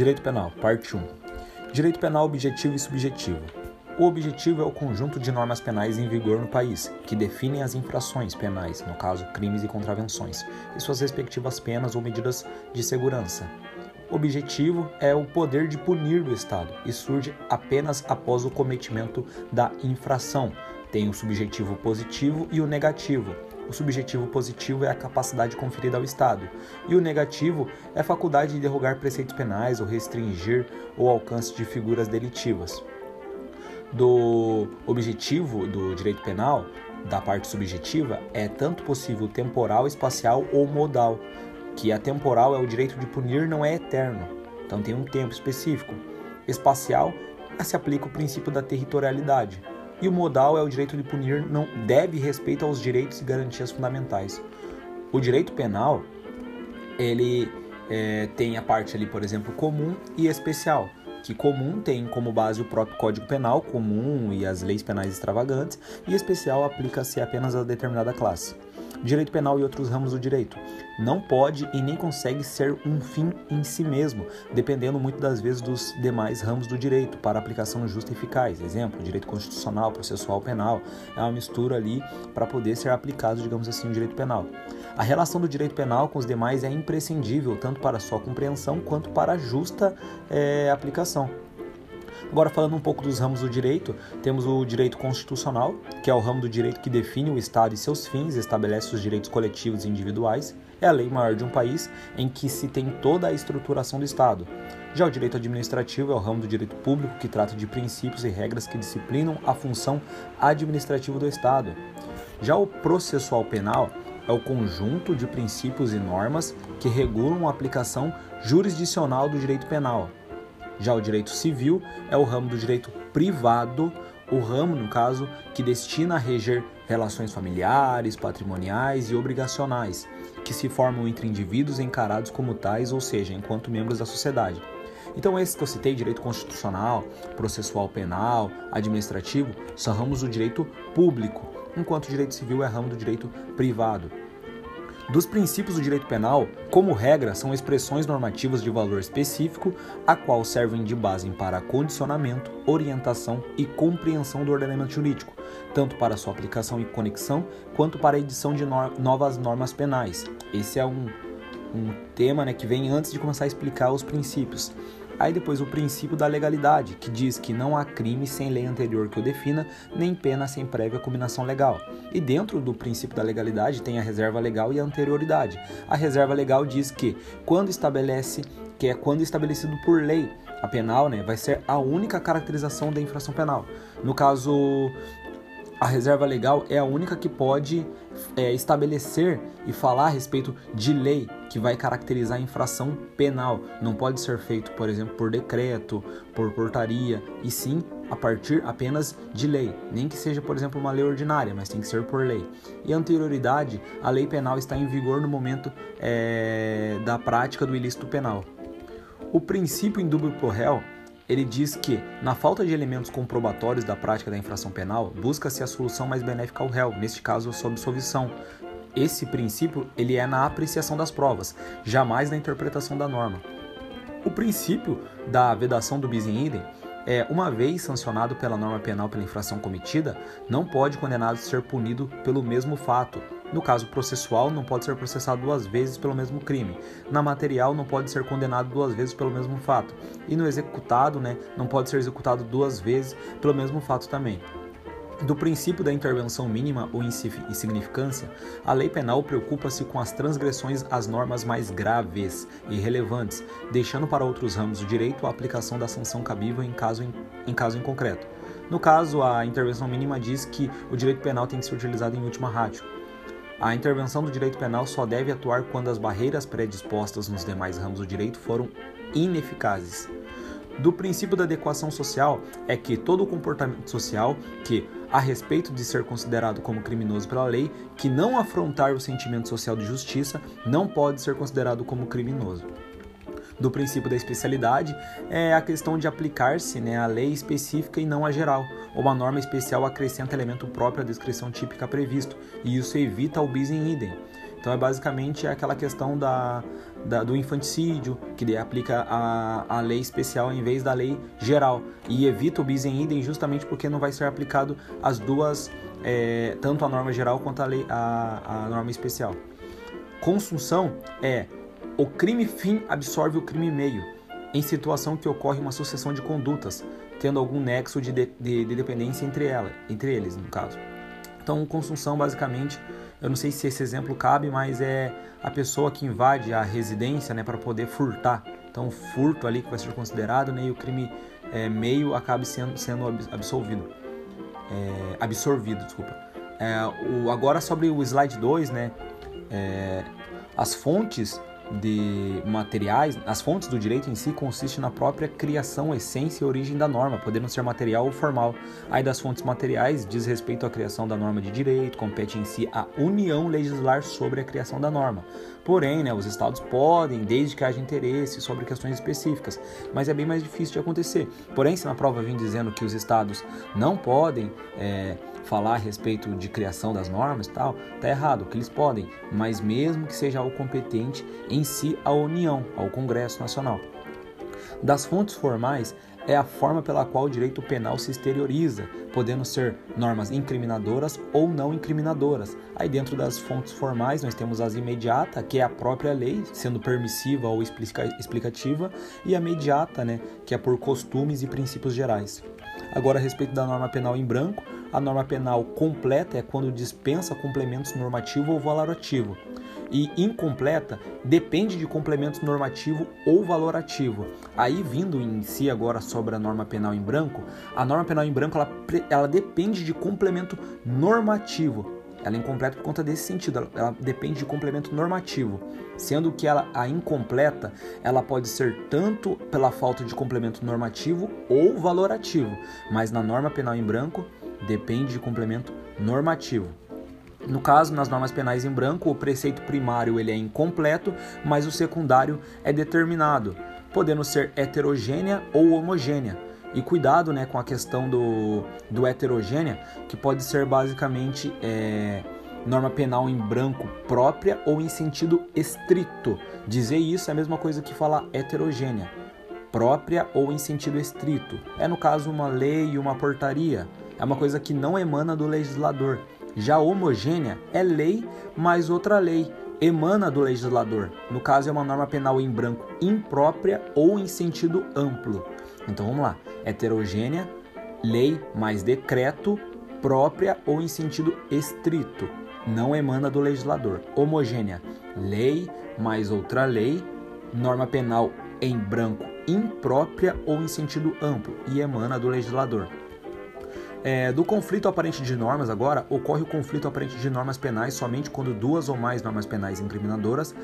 Direito Penal, parte 1. Direito Penal objetivo e subjetivo. O objetivo é o conjunto de normas penais em vigor no país, que definem as infrações penais, no caso crimes e contravenções, e suas respectivas penas ou medidas de segurança. Objetivo é o poder de punir do Estado e surge apenas após o cometimento da infração. Tem o subjetivo positivo e o negativo o subjetivo positivo é a capacidade conferida ao Estado, e o negativo é a faculdade de derrogar preceitos penais ou restringir o alcance de figuras delitivas. Do objetivo do direito penal, da parte subjetiva, é tanto possível temporal, espacial ou modal, que a temporal é o direito de punir não é eterno, então tem um tempo específico. Espacial se aplica o princípio da territorialidade, e o modal é o direito de punir não deve respeito aos direitos e garantias fundamentais. O direito penal ele é, tem a parte ali, por exemplo, comum e especial. Que comum tem como base o próprio Código Penal comum e as leis penais extravagantes, e especial aplica-se apenas a determinada classe direito penal e outros ramos do direito. Não pode e nem consegue ser um fim em si mesmo, dependendo muito das vezes dos demais ramos do direito para aplicação justa e eficaz. Exemplo, direito constitucional, processual, penal. É uma mistura ali para poder ser aplicado, digamos assim, o direito penal. A relação do direito penal com os demais é imprescindível, tanto para sua compreensão quanto para a justa é, aplicação. Agora, falando um pouco dos ramos do direito, temos o direito constitucional, que é o ramo do direito que define o Estado e seus fins, estabelece os direitos coletivos e individuais, é a lei maior de um país em que se tem toda a estruturação do Estado. Já o direito administrativo é o ramo do direito público que trata de princípios e regras que disciplinam a função administrativa do Estado. Já o processual penal é o conjunto de princípios e normas que regulam a aplicação jurisdicional do direito penal. Já o direito civil é o ramo do direito privado, o ramo, no caso, que destina a reger relações familiares, patrimoniais e obrigacionais, que se formam entre indivíduos encarados como tais, ou seja, enquanto membros da sociedade. Então, esses que eu citei, direito constitucional, processual penal, administrativo, são ramos do direito público, enquanto o direito civil é ramo do direito privado. Dos princípios do direito penal, como regra, são expressões normativas de valor específico, a qual servem de base para condicionamento, orientação e compreensão do ordenamento jurídico, tanto para sua aplicação e conexão, quanto para a edição de no novas normas penais. Esse é um, um tema né, que vem antes de começar a explicar os princípios. Aí depois o princípio da legalidade, que diz que não há crime sem lei anterior que o defina, nem pena sem prévia combinação legal. E dentro do princípio da legalidade tem a reserva legal e a anterioridade. A reserva legal diz que quando estabelece que é quando estabelecido por lei, a penal, né, vai ser a única caracterização da infração penal. No caso, a reserva legal é a única que pode é, estabelecer e falar a respeito de lei que vai caracterizar a infração penal. Não pode ser feito, por exemplo, por decreto, por portaria, e sim a partir apenas de lei. Nem que seja, por exemplo, uma lei ordinária, mas tem que ser por lei. E anterioridade, a lei penal está em vigor no momento é, da prática do ilícito penal. O princípio indúbio pro réu ele diz que, na falta de elementos comprobatórios da prática da infração penal, busca-se a solução mais benéfica ao réu, neste caso a sua absolvição. Esse princípio ele é na apreciação das provas, jamais na interpretação da norma. O princípio da vedação do bis in idem é, uma vez sancionado pela norma penal pela infração cometida, não pode condenado ser punido pelo mesmo fato, no caso processual, não pode ser processado duas vezes pelo mesmo crime. Na material, não pode ser condenado duas vezes pelo mesmo fato. E no executado, né, não pode ser executado duas vezes pelo mesmo fato também. Do princípio da intervenção mínima ou insignificância, a lei penal preocupa-se com as transgressões às normas mais graves e relevantes, deixando para outros ramos do direito a aplicação da sanção cabível em caso em, em caso em concreto. No caso, a intervenção mínima diz que o direito penal tem que ser utilizado em última ratio. A intervenção do direito penal só deve atuar quando as barreiras predispostas nos demais ramos do direito foram ineficazes. Do princípio da adequação social é que todo comportamento social que, a respeito de ser considerado como criminoso pela lei, que não afrontar o sentimento social de justiça, não pode ser considerado como criminoso do princípio da especialidade é a questão de aplicar-se né, a lei específica e não a geral. Uma norma especial acrescenta elemento próprio à descrição típica previsto, e isso evita o bis in idem. Então é basicamente aquela questão da, da, do infanticídio, que aplica a, a lei especial em vez da lei geral, e evita o bis em idem justamente porque não vai ser aplicado as duas, é, tanto a norma geral quanto a, lei, a, a norma especial. Consunção é o crime fim absorve o crime meio, em situação que ocorre uma sucessão de condutas, tendo algum nexo de, de, de dependência entre, ela, entre eles, no caso. Então, consunção, basicamente, eu não sei se esse exemplo cabe, mas é a pessoa que invade a residência né, para poder furtar. Então, o furto ali que vai ser considerado né, e o crime é, meio acabe sendo, sendo absolvido. É, absorvido, desculpa. É, o, agora sobre o slide 2, né, é, as fontes de materiais, as fontes do direito em si consistem na própria criação, essência e origem da norma, podendo ser material ou formal. Aí das fontes materiais diz respeito à criação da norma de direito, compete em si a União legislar sobre a criação da norma. Porém, né, os estados podem, desde que haja interesse sobre questões específicas, mas é bem mais difícil de acontecer. Porém, se na prova vem dizendo que os estados não podem é, falar a respeito de criação das normas e tal, tá errado, que eles podem, mas mesmo que seja algo competente em si a União, ao Congresso Nacional. Das fontes formais é a forma pela qual o direito penal se exterioriza, podendo ser normas incriminadoras ou não incriminadoras. Aí dentro das fontes formais nós temos as imediata, que é a própria lei, sendo permissiva ou explicativa, e a mediata, né, que é por costumes e princípios gerais. Agora a respeito da norma penal em branco, a norma penal completa é quando dispensa complementos normativo ou valorativo. E incompleta depende de complementos normativo ou valorativo. Aí, vindo em si agora sobre a norma penal em branco, a norma penal em branco ela, ela depende de complemento normativo. Ela é incompleta por conta desse sentido, ela, ela, depende de complemento normativo, sendo que ela, a incompleta ela pode ser tanto pela falta de complemento normativo ou valorativo, mas na norma penal em branco depende de complemento normativo. No caso, nas normas penais em branco, o preceito primário ele é incompleto, mas o secundário é determinado, podendo ser heterogênea ou homogênea. E cuidado né, com a questão do, do heterogênea, que pode ser basicamente é, norma penal em branco própria ou em sentido estrito. Dizer isso é a mesma coisa que falar heterogênea, própria ou em sentido estrito. É no caso uma lei e uma portaria é uma coisa que não emana do legislador. Já homogênea é lei mais outra lei, emana do legislador. No caso, é uma norma penal em branco imprópria ou em sentido amplo. Então vamos lá: heterogênea, lei mais decreto, própria ou em sentido estrito. Não emana do legislador. Homogênea, lei mais outra lei, norma penal em branco imprópria ou em sentido amplo e emana do legislador. É, do conflito aparente de normas, agora, ocorre o conflito aparente de normas penais somente quando duas ou mais normas penais incriminadoras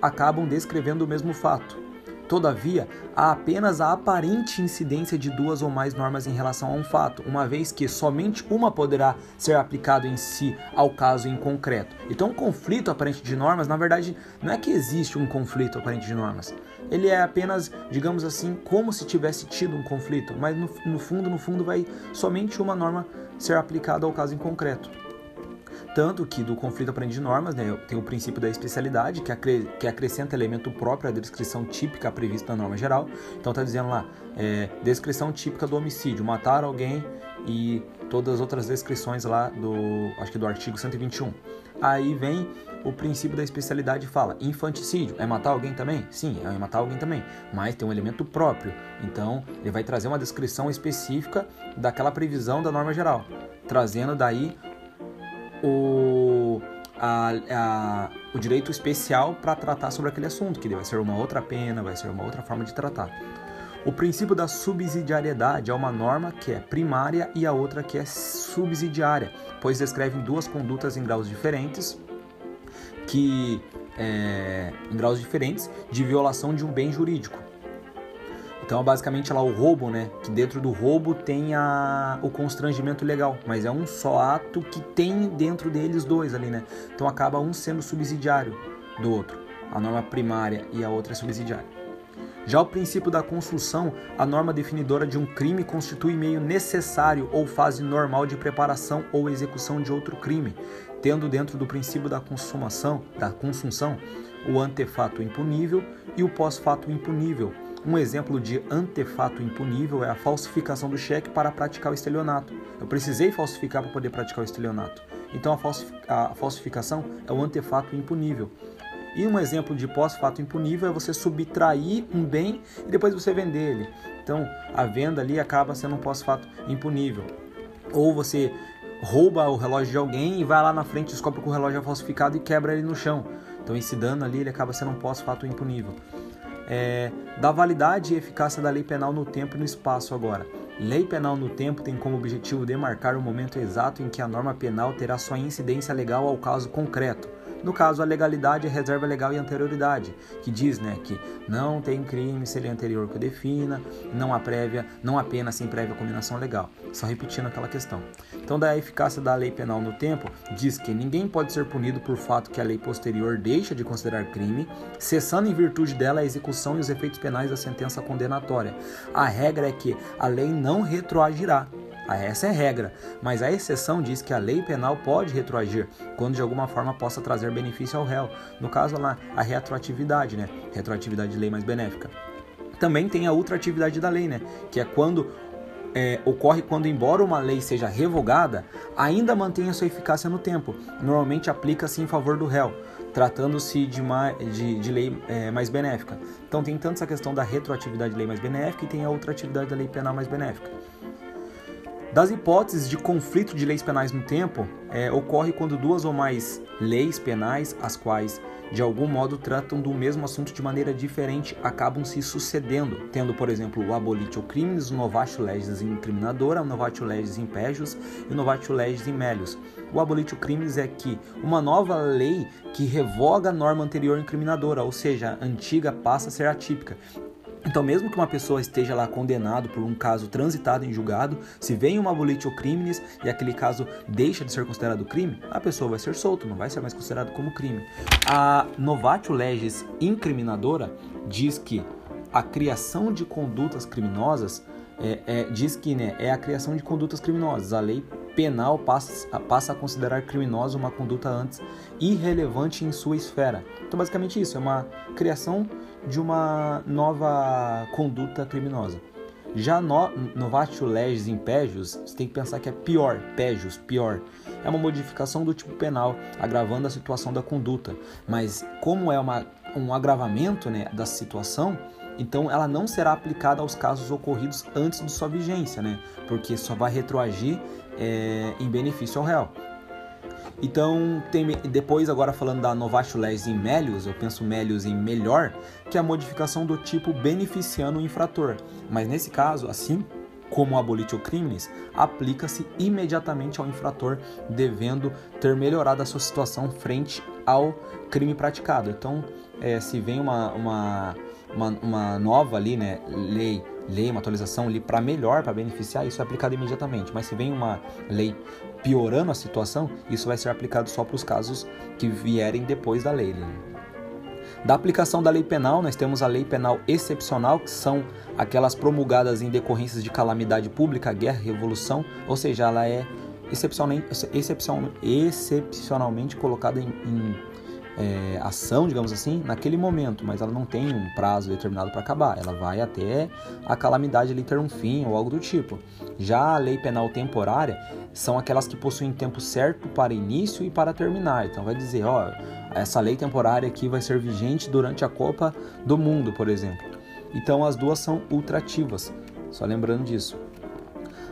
acabam descrevendo o mesmo fato. Todavia, há apenas a aparente incidência de duas ou mais normas em relação a um fato, uma vez que somente uma poderá ser aplicada em si ao caso em concreto. Então, o conflito aparente de normas, na verdade, não é que existe um conflito aparente de normas. Ele é apenas, digamos assim, como se tivesse tido um conflito, mas no, no fundo, no fundo, vai somente uma norma ser aplicada ao caso em concreto. Tanto que do conflito aprende de normas, né, tem o princípio da especialidade, que, acre que acrescenta elemento próprio à descrição típica prevista na norma geral. Então está dizendo lá, é, descrição típica do homicídio, matar alguém e todas as outras descrições lá do, acho que do artigo 121. Aí vem o princípio da especialidade fala: infanticídio é matar alguém também? Sim, é matar alguém também, mas tem um elemento próprio. Então, ele vai trazer uma descrição específica daquela previsão da norma geral, trazendo daí o, a, a, o direito especial para tratar sobre aquele assunto, que vai ser uma outra pena, vai ser uma outra forma de tratar. O princípio da subsidiariedade é uma norma que é primária e a outra que é subsidiária, pois descrevem duas condutas em graus diferentes, que é, em graus diferentes de violação de um bem jurídico. Então, basicamente, lá o roubo, né? Que dentro do roubo tem a, o constrangimento legal, mas é um só ato que tem dentro deles dois ali, né? Então, acaba um sendo subsidiário do outro. A norma primária e a outra é subsidiária. Já o princípio da construção, a norma definidora de um crime constitui meio necessário ou fase normal de preparação ou execução de outro crime, tendo dentro do princípio da consumação, da consunção, o antefato impunível e o pós-fato impunível. Um exemplo de antefato impunível é a falsificação do cheque para praticar o estelionato. Eu precisei falsificar para poder praticar o estelionato. Então a falsificação é o antefato impunível. E um exemplo de pós-fato impunível é você subtrair um bem e depois você vender ele. Então a venda ali acaba sendo um pós-fato impunível. Ou você rouba o relógio de alguém e vai lá na frente, descobre que o relógio é falsificado e quebra ele no chão. Então esse dano ali ele acaba sendo um pós-fato impunível. É, da validade e eficácia da lei penal no tempo e no espaço agora. Lei penal no tempo tem como objetivo demarcar o momento exato em que a norma penal terá sua incidência legal ao caso concreto no caso, a legalidade é reserva legal e anterioridade, que diz né, que não tem crime se ele é anterior que o defina, não há prévia, não há pena sem prévia combinação legal. Só repetindo aquela questão. Então, da eficácia da lei penal no tempo, diz que ninguém pode ser punido por fato que a lei posterior deixa de considerar crime, cessando em virtude dela a execução e os efeitos penais da sentença condenatória. A regra é que a lei não retroagirá, essa é a regra, mas a exceção diz que a lei penal pode retroagir quando de alguma forma possa trazer benefício ao réu. No caso lá, a retroatividade, né? Retroatividade de lei mais benéfica. Também tem a ultratividade da lei, né? Que é quando é, ocorre quando, embora uma lei seja revogada, ainda mantém a sua eficácia no tempo. Normalmente aplica-se em favor do réu, tratando-se de, de, de lei é, mais benéfica. Então tem tanto essa questão da retroatividade de lei mais benéfica e tem a ultratividade da lei penal mais benéfica. Das hipóteses de conflito de leis penais no tempo, é, ocorre quando duas ou mais leis penais, as quais de algum modo tratam do mesmo assunto de maneira diferente, acabam se sucedendo, tendo, por exemplo, o abolitio crimes, o novatio legis incriminadora, o novatio legis impégios e o novatio legis imélios. O abolitio crimes é que uma nova lei que revoga a norma anterior incriminadora, ou seja, a antiga passa a ser atípica. Então, mesmo que uma pessoa esteja lá condenado por um caso transitado em julgado, se vem uma abolitio crimes e aquele caso deixa de ser considerado crime, a pessoa vai ser solta, não vai ser mais considerado como crime. A novatio legis incriminadora diz que a criação de condutas criminosas é, é, diz que né, é a criação de condutas criminosas. A lei penal passa, passa a considerar criminosa uma conduta antes irrelevante em sua esfera. Então, basicamente, isso é uma criação de uma nova conduta criminosa. Já no, novatio legis impégios, você tem que pensar que é pior, pégios, pior. É uma modificação do tipo penal, agravando a situação da conduta. Mas como é uma, um agravamento né, da situação, então ela não será aplicada aos casos ocorridos antes de sua vigência, né? Porque só vai retroagir é, em benefício ao réu. Então, tem, depois agora falando da Novatio Legis em Melius, eu penso Melius em melhor, que é a modificação do tipo beneficiando o infrator. Mas nesse caso, assim como o abolitio crimes, aplica-se imediatamente ao infrator, devendo ter melhorado a sua situação frente ao crime praticado. Então, é, se vem uma, uma, uma, uma nova ali, né, lei lei, uma atualização ali para melhor, para beneficiar, isso é aplicado imediatamente. Mas se vem uma lei piorando a situação, isso vai ser aplicado só para os casos que vierem depois da lei. Da aplicação da lei penal, nós temos a lei penal excepcional, que são aquelas promulgadas em decorrências de calamidade pública, guerra, revolução, ou seja, ela é excepcionalmente, excepcionalmente colocada em, em é, ação, digamos assim, naquele momento, mas ela não tem um prazo determinado para acabar. Ela vai até a calamidade ali ter um fim ou algo do tipo. Já a lei penal temporária são aquelas que possuem tempo certo para início e para terminar. Então vai dizer, ó, essa lei temporária aqui vai ser vigente durante a Copa do Mundo, por exemplo. Então as duas são ultrativas. Só lembrando disso.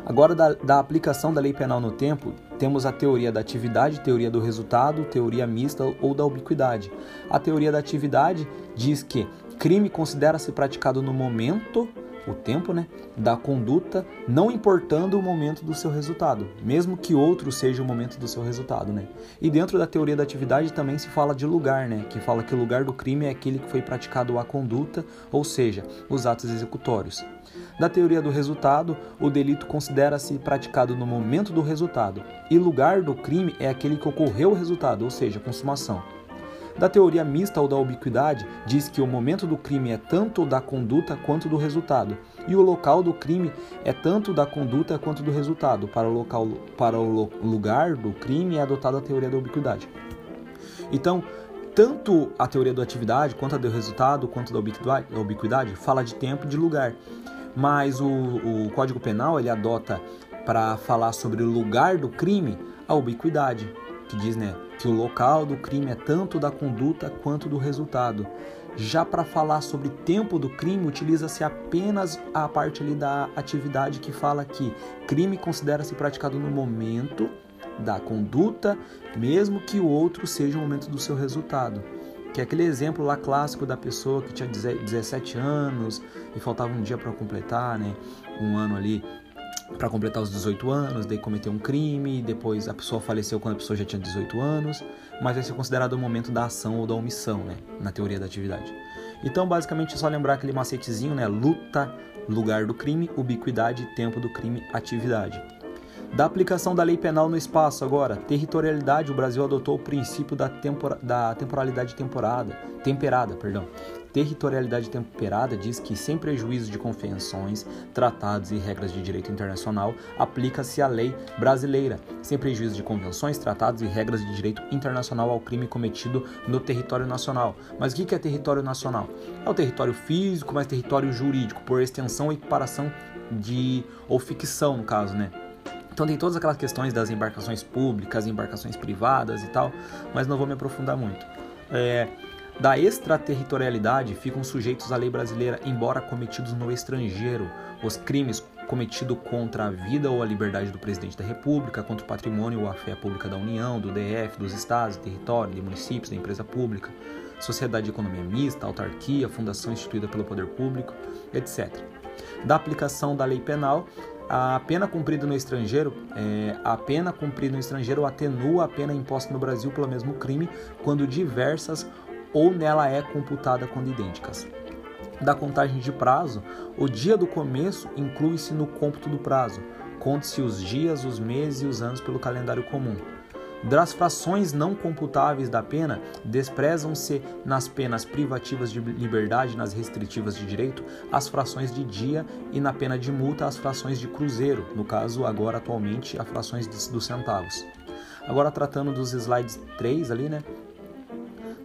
Agora, da, da, aplicação da lei penal no tempo, temos a teoria da atividade, teoria do resultado, teoria mista ou da ubiquidade. A teoria da atividade diz que crime considera-se praticado no momento o tempo né, da conduta, não importando o momento do seu resultado, mesmo que outro seja o momento do seu resultado. Né? E dentro da teoria da atividade também se fala de lugar, né, que fala que o lugar do crime é aquele que foi praticado a conduta, ou seja, os atos executórios. Da teoria do resultado, o delito considera-se praticado no momento do resultado, e lugar do crime é aquele que ocorreu o resultado, ou seja, a consumação. Da teoria mista ou da ubiquidade, diz que o momento do crime é tanto da conduta quanto do resultado, e o local do crime é tanto da conduta quanto do resultado. Para o, local, para o lugar do crime é adotada a teoria da ubiquidade. Então, tanto a teoria da atividade, quanto a do resultado, quanto da ubiquidade, da ubiquidade fala de tempo e de lugar. Mas o, o Código Penal ele adota para falar sobre o lugar do crime a ubiquidade, que diz né, que o local do crime é tanto da conduta quanto do resultado. Já para falar sobre tempo do crime, utiliza-se apenas a parte ali da atividade que fala que crime considera-se praticado no momento da conduta, mesmo que o outro seja o momento do seu resultado. Que é aquele exemplo lá clássico da pessoa que tinha 17 anos e faltava um dia para completar, né? Um ano ali para completar os 18 anos, daí cometeu um crime, depois a pessoa faleceu quando a pessoa já tinha 18 anos, mas vai ser considerado o momento da ação ou da omissão, né, na teoria da atividade. Então, basicamente, é só lembrar aquele macetezinho, né, luta, lugar do crime, ubiquidade, tempo do crime, atividade. Da aplicação da lei penal no espaço, agora, territorialidade, o Brasil adotou o princípio da, tempora, da temporalidade temporada, temperada. Perdão. Territorialidade temperada diz que, sem prejuízo de convenções, tratados e regras de direito internacional, aplica-se a lei brasileira, sem prejuízo de convenções, tratados e regras de direito internacional ao crime cometido no território nacional. Mas o que é território nacional? É o território físico, mas território jurídico, por extensão e equiparação de ou ficção, no caso, né? Então tem todas aquelas questões das embarcações públicas, embarcações privadas e tal, mas não vou me aprofundar muito. É, da extraterritorialidade ficam sujeitos à lei brasileira, embora cometidos no estrangeiro. Os crimes cometidos contra a vida ou a liberdade do presidente da República, contra o patrimônio ou a fé pública da União, do DF, dos estados, território, de municípios, da empresa pública, sociedade de economia mista, autarquia, fundação instituída pelo poder público, etc. Da aplicação da lei penal a pena cumprida no estrangeiro, é, a pena cumprida no estrangeiro atenua a pena imposta no Brasil pelo mesmo crime quando diversas ou nela é computada quando idênticas. Da contagem de prazo, o dia do começo inclui-se no cômputo do prazo. Conte-se os dias, os meses e os anos pelo calendário comum. Das frações não computáveis da pena, desprezam-se nas penas privativas de liberdade, nas restritivas de direito, as frações de dia e na pena de multa as frações de cruzeiro, no caso agora atualmente as frações dos centavos. Agora tratando dos slides 3 ali, né?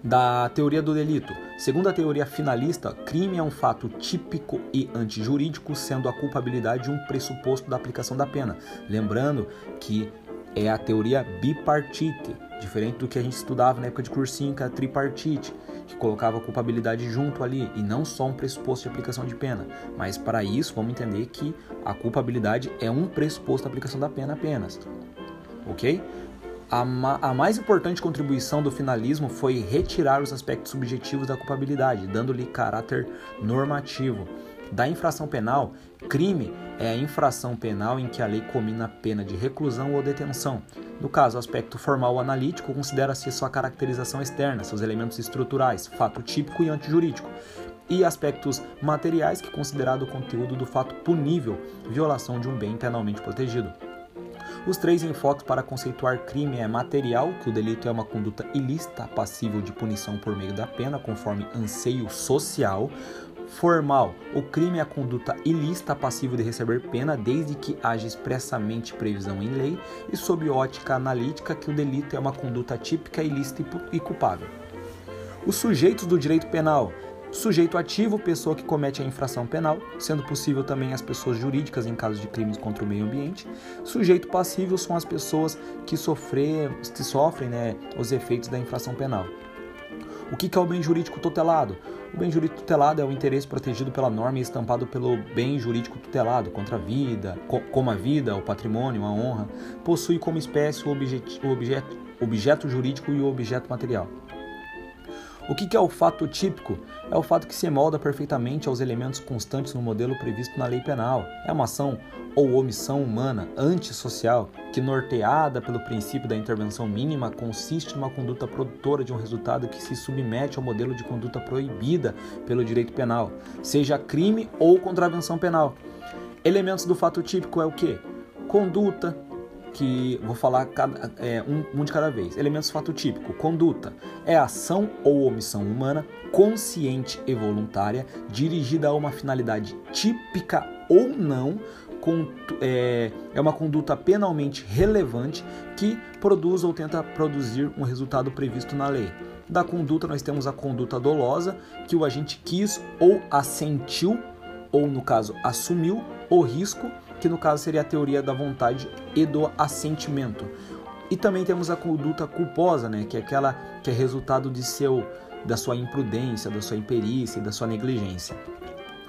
Da teoria do delito. Segundo a teoria finalista, crime é um fato típico e antijurídico, sendo a culpabilidade um pressuposto da aplicação da pena. Lembrando que é a teoria bipartite, diferente do que a gente estudava na época de cursinho, que era tripartite, que colocava a culpabilidade junto ali e não só um pressuposto de aplicação de pena. Mas para isso, vamos entender que a culpabilidade é um pressuposto da aplicação da pena apenas. Ok? A, ma a mais importante contribuição do finalismo foi retirar os aspectos subjetivos da culpabilidade, dando-lhe caráter normativo. Da infração penal, crime é a infração penal em que a lei combina a pena de reclusão ou detenção. No caso, o aspecto formal ou analítico considera-se sua caracterização externa, seus elementos estruturais, fato típico e antijurídico. E aspectos materiais, que considerado o conteúdo do fato punível, violação de um bem penalmente protegido. Os três enfoques para conceituar crime é material, que o delito é uma conduta ilícita, passível de punição por meio da pena, conforme anseio social. Formal, o crime é a conduta ilícita passível de receber pena desde que haja expressamente previsão em lei, e sob ótica analítica, que o delito é uma conduta típica, ilícita e culpável. Os sujeitos do direito penal Sujeito ativo, pessoa que comete a infração penal, sendo possível também as pessoas jurídicas em caso de crimes contra o meio ambiente. Sujeito passivo são as pessoas que, sofrer, que sofrem né, os efeitos da infração penal. O que é o bem jurídico tutelado? O bem jurídico tutelado é o interesse protegido pela norma e estampado pelo bem jurídico tutelado, contra a vida, como a vida, o patrimônio, a honra, possui como espécie o o objeto jurídico e o objeto material. O que é o fato típico? É o fato que se molda perfeitamente aos elementos constantes no modelo previsto na lei penal. É uma ação ou omissão humana antissocial que, norteada pelo princípio da intervenção mínima, consiste numa conduta produtora de um resultado que se submete ao modelo de conduta proibida pelo direito penal, seja crime ou contravenção penal. Elementos do fato típico é o que? Conduta, que vou falar cada, é, um, um de cada vez. Elementos fato típico. Conduta é ação ou omissão humana, consciente e voluntária, dirigida a uma finalidade típica ou não, é, é uma conduta penalmente relevante que produz ou tenta produzir um resultado previsto na lei. Da conduta, nós temos a conduta dolosa, que o agente quis ou assentiu, ou no caso, assumiu o risco, que no caso seria a teoria da vontade e do assentimento. E também temos a conduta culposa, né, que é aquela que é resultado de seu da sua imprudência, da sua imperícia e da sua negligência.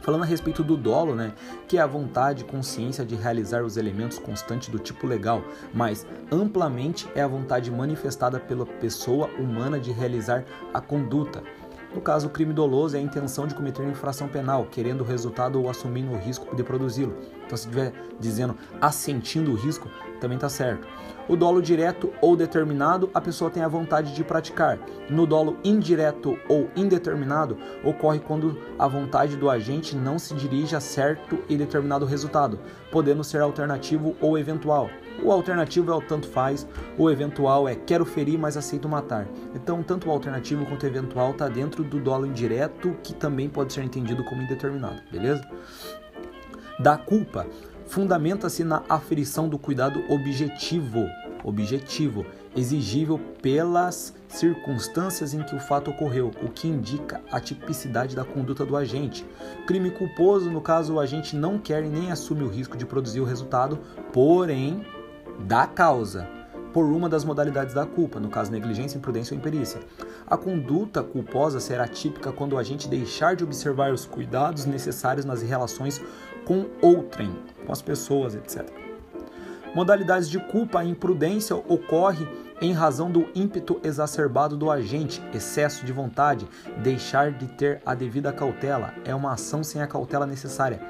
Falando a respeito do dolo, né, que é a vontade e consciência de realizar os elementos constantes do tipo legal, mas amplamente é a vontade manifestada pela pessoa humana de realizar a conduta. No caso, o crime doloso é a intenção de cometer infração penal, querendo o resultado ou assumindo o risco de produzi-lo. Então, se estiver dizendo assentindo o risco, também está certo. O dolo direto ou determinado, a pessoa tem a vontade de praticar. No dolo indireto ou indeterminado, ocorre quando a vontade do agente não se dirige a certo e determinado resultado, podendo ser alternativo ou eventual. O alternativo é o tanto faz, o eventual é quero ferir, mas aceito matar. Então, tanto o alternativo quanto o eventual está dentro do dolo indireto, que também pode ser entendido como indeterminado, beleza? Da culpa, fundamenta-se na aferição do cuidado objetivo, objetivo, exigível pelas circunstâncias em que o fato ocorreu, o que indica a tipicidade da conduta do agente. Crime culposo, no caso, o agente não quer nem assume o risco de produzir o resultado, porém, da causa, por uma das modalidades da culpa, no caso negligência, imprudência ou imperícia. A conduta culposa será típica quando o agente deixar de observar os cuidados necessários nas relações com outrem, com as pessoas, etc. Modalidades de culpa, a imprudência ocorre em razão do ímpeto exacerbado do agente, excesso de vontade, deixar de ter a devida cautela, é uma ação sem a cautela necessária.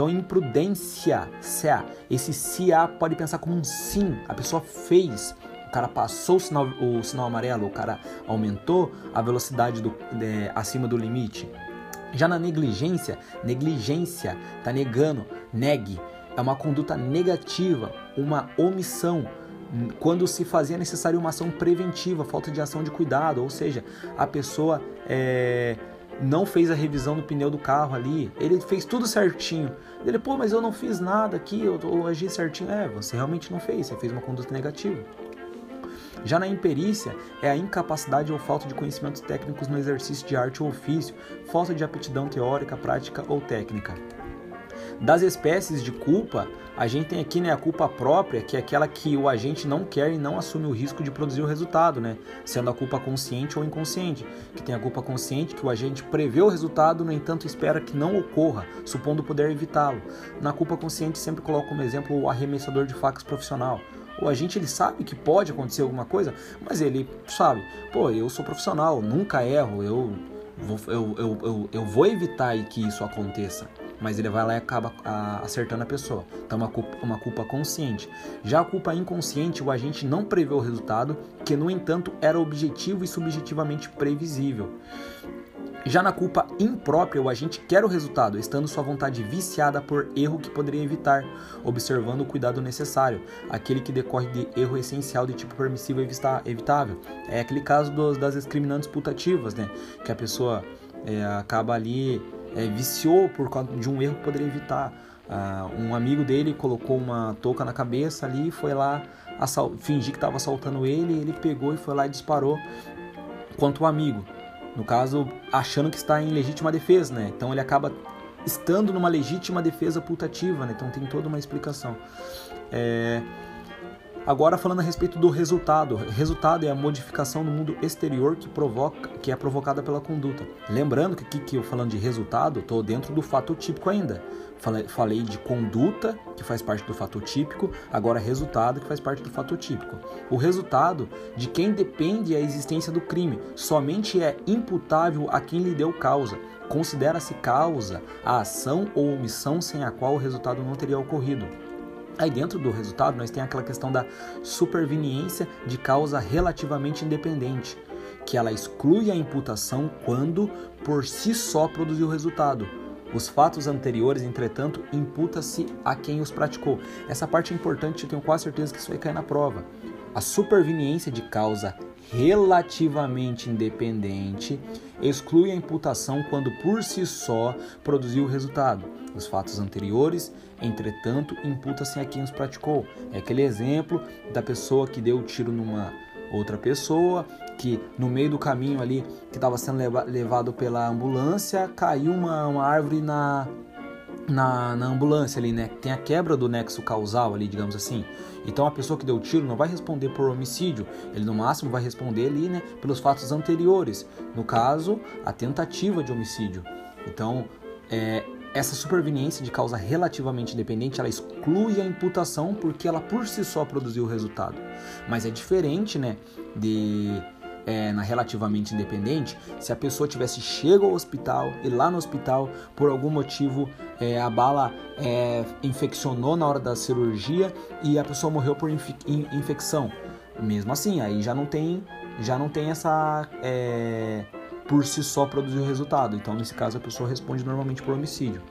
Então, imprudência, CA, esse CA pode pensar como um sim, a pessoa fez, o cara passou o sinal, o sinal amarelo, o cara aumentou a velocidade do, é, acima do limite. Já na negligência, negligência, tá negando, negue, é uma conduta negativa, uma omissão, quando se fazia necessário uma ação preventiva, falta de ação de cuidado, ou seja, a pessoa é, não fez a revisão do pneu do carro ali, ele fez tudo certinho. Ele, pô, mas eu não fiz nada aqui, eu, eu agi certinho. É, você realmente não fez, você fez uma conduta negativa. Já na imperícia, é a incapacidade ou falta de conhecimentos técnicos no exercício de arte ou ofício, falta de aptidão teórica, prática ou técnica. Das espécies de culpa, a gente tem aqui né, a culpa própria, que é aquela que o agente não quer e não assume o risco de produzir o resultado, né? sendo a culpa consciente ou inconsciente. Que tem a culpa consciente, que o agente prevê o resultado, no entanto espera que não ocorra, supondo poder evitá-lo. Na culpa consciente, sempre coloco como exemplo o arremessador de facas profissional. O agente ele sabe que pode acontecer alguma coisa, mas ele sabe, pô, eu sou profissional, nunca erro, eu vou, eu, eu, eu, eu vou evitar que isso aconteça mas ele vai lá e acaba acertando a pessoa. Então, é uma culpa, uma culpa consciente. Já a culpa inconsciente, o agente não prevê o resultado, que no entanto era objetivo e subjetivamente previsível. Já na culpa imprópria, o agente quer o resultado, estando sua vontade viciada por erro que poderia evitar, observando o cuidado necessário, aquele que decorre de erro essencial de tipo permissivo evitável. É aquele caso dos, das discriminantes putativas, né? Que a pessoa é, acaba ali é, viciou por causa de um erro que poderia evitar. Uh, um amigo dele colocou uma touca na cabeça ali e foi lá fingir que estava assaltando ele, ele pegou e foi lá e disparou contra o amigo. No caso, achando que está em legítima defesa, né? Então ele acaba estando numa legítima defesa putativa, né? Então tem toda uma explicação. É... Agora falando a respeito do resultado. Resultado é a modificação no mundo exterior que provoca, que é provocada pela conduta. Lembrando que aqui que eu falando de resultado, estou dentro do fato típico ainda. Falei, falei de conduta, que faz parte do fato típico, agora resultado, que faz parte do fato típico. O resultado de quem depende é a existência do crime, somente é imputável a quem lhe deu causa. Considera-se causa a ação ou omissão sem a qual o resultado não teria ocorrido. Aí dentro do resultado nós tem aquela questão da superveniência de causa relativamente independente, que ela exclui a imputação quando por si só produziu o resultado. Os fatos anteriores, entretanto, imputa-se a quem os praticou. Essa parte é importante, eu tenho quase certeza que isso vai cair na prova. A superveniência de causa relativamente independente exclui a imputação quando por si só produziu o resultado. Os fatos anteriores, entretanto, imputa-se a quem os praticou. É aquele exemplo da pessoa que deu o tiro numa outra pessoa, que no meio do caminho ali, que estava sendo levado pela ambulância, caiu uma, uma árvore na, na, na, ambulância ali, né? Tem a quebra do nexo causal ali, digamos assim. Então a pessoa que deu o tiro não vai responder por homicídio, ele no máximo vai responder ali, né, pelos fatos anteriores. No caso, a tentativa de homicídio. Então, é, essa superveniência de causa relativamente independente, ela exclui a imputação porque ela por si só produziu o resultado. Mas é diferente, né, de é, na relativamente independente, se a pessoa tivesse chego ao hospital e lá no hospital, por algum motivo, é, a bala é, infeccionou na hora da cirurgia e a pessoa morreu por inf infecção. Mesmo assim, aí já não tem, já não tem essa é, por si só produzir o resultado. Então, nesse caso, a pessoa responde normalmente por homicídio.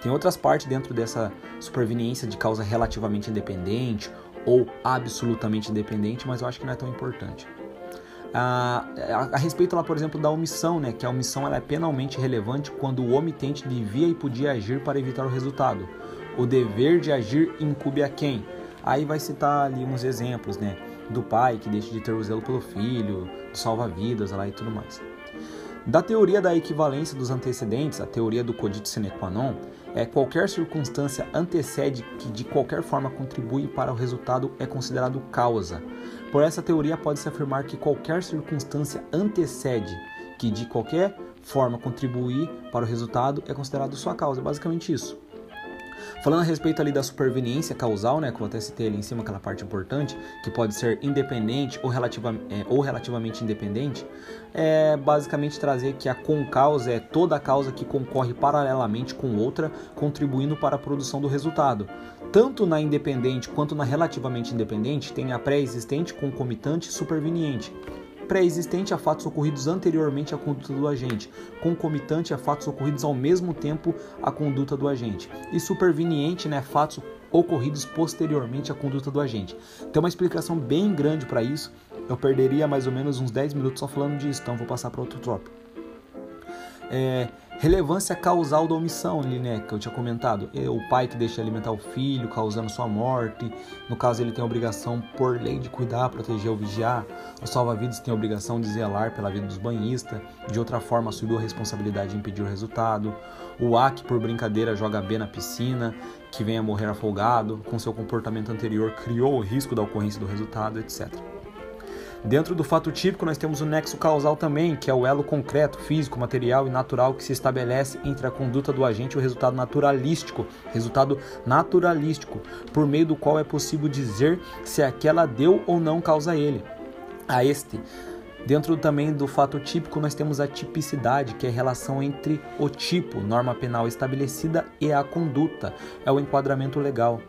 Tem outras partes dentro dessa superveniência de causa relativamente independente ou absolutamente independente, mas eu acho que não é tão importante. A, a, respeito lá, por exemplo, da omissão, né, que a omissão ela é penalmente relevante quando o omitente devia e podia agir para evitar o resultado. O dever de agir incube a quem? Aí vai citar ali uns exemplos, né, do pai que deixa de ter o zelo pelo filho, do salva-vidas lá e tudo mais. Da teoria da equivalência dos antecedentes, a teoria do codito sine qua non, é qualquer circunstância antecede que de qualquer forma contribui para o resultado é considerado causa. Por essa teoria pode-se afirmar que qualquer circunstância antecede que de qualquer forma contribuir para o resultado é considerado sua causa. É basicamente isso. Falando a respeito ali da superveniência causal, né, que eu até citei ali em cima, aquela parte importante, que pode ser independente ou, relativa, é, ou relativamente independente, é basicamente trazer que a concausa é toda a causa que concorre paralelamente com outra, contribuindo para a produção do resultado. Tanto na independente quanto na relativamente independente, tem a pré-existente, concomitante e superveniente pré-existente a fatos ocorridos anteriormente à conduta do agente, concomitante a fatos ocorridos ao mesmo tempo à conduta do agente, e superveniente, né, fatos ocorridos posteriormente à conduta do agente. Tem uma explicação bem grande para isso. Eu perderia mais ou menos uns 10 minutos só falando disso, então vou passar para outro tópico. É, relevância causal da omissão, ali, né, que eu tinha comentado. É o pai que deixa de alimentar o filho, causando sua morte. No caso, ele tem a obrigação, por lei, de cuidar, proteger ou vigiar. O salva-vidas tem a obrigação de zelar pela vida dos banhistas. De outra forma, assumiu a responsabilidade de impedir o resultado. O A que, por brincadeira, joga B na piscina, que vem a morrer afogado, com seu comportamento anterior, criou o risco da ocorrência do resultado, etc. Dentro do fato típico, nós temos o nexo causal também, que é o elo concreto, físico, material e natural que se estabelece entre a conduta do agente e o resultado naturalístico, resultado naturalístico, por meio do qual é possível dizer se aquela deu ou não causa a ele. A este Dentro também do fato típico, nós temos a tipicidade, que é a relação entre o tipo, norma penal estabelecida, e a conduta, é o enquadramento legal.